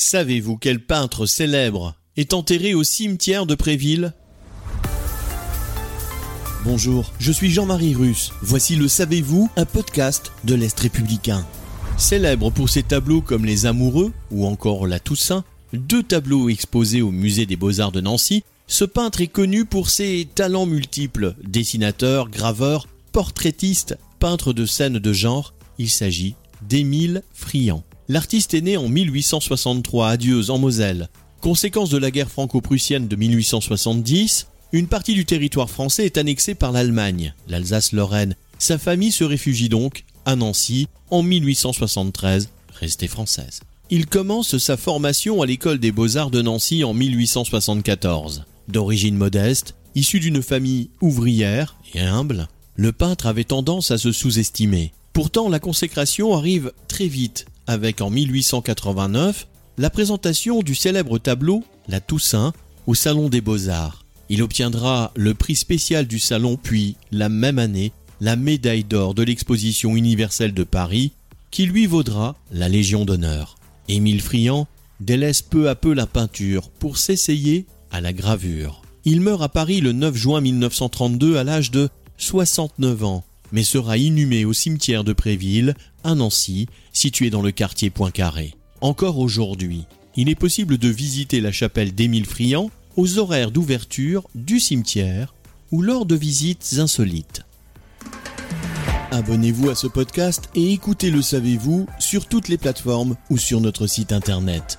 Savez-vous quel peintre célèbre est enterré au cimetière de Préville? Bonjour, je suis Jean-Marie Russe. Voici le Savez-vous, un podcast de l'Est républicain. Célèbre pour ses tableaux comme Les Amoureux ou encore La Toussaint, deux tableaux exposés au musée des Beaux-Arts de Nancy, ce peintre est connu pour ses talents multiples, dessinateur, graveur, portraitiste, peintre de scènes de genre. Il s'agit d'Émile Friand. L'artiste est né en 1863 à Dieuze en Moselle. Conséquence de la guerre franco-prussienne de 1870, une partie du territoire français est annexée par l'Allemagne, l'Alsace-Lorraine. Sa famille se réfugie donc à Nancy en 1873, restée française. Il commence sa formation à l'école des beaux-arts de Nancy en 1874. D'origine modeste, issu d'une famille ouvrière et humble, le peintre avait tendance à se sous-estimer. Pourtant, la consécration arrive très vite, avec en 1889 la présentation du célèbre tableau La Toussaint au Salon des Beaux-Arts. Il obtiendra le prix spécial du salon puis, la même année, la médaille d'or de l'exposition universelle de Paris, qui lui vaudra la Légion d'honneur. Émile Friand délaisse peu à peu la peinture pour s'essayer à la gravure. Il meurt à Paris le 9 juin 1932 à l'âge de 69 ans, mais sera inhumé au cimetière de Préville, à Nancy, situé dans le quartier Poincaré. Encore aujourd'hui, il est possible de visiter la chapelle d'Émile Friand aux horaires d'ouverture du cimetière ou lors de visites insolites. Abonnez-vous à ce podcast et écoutez Le Savez-vous sur toutes les plateformes ou sur notre site internet.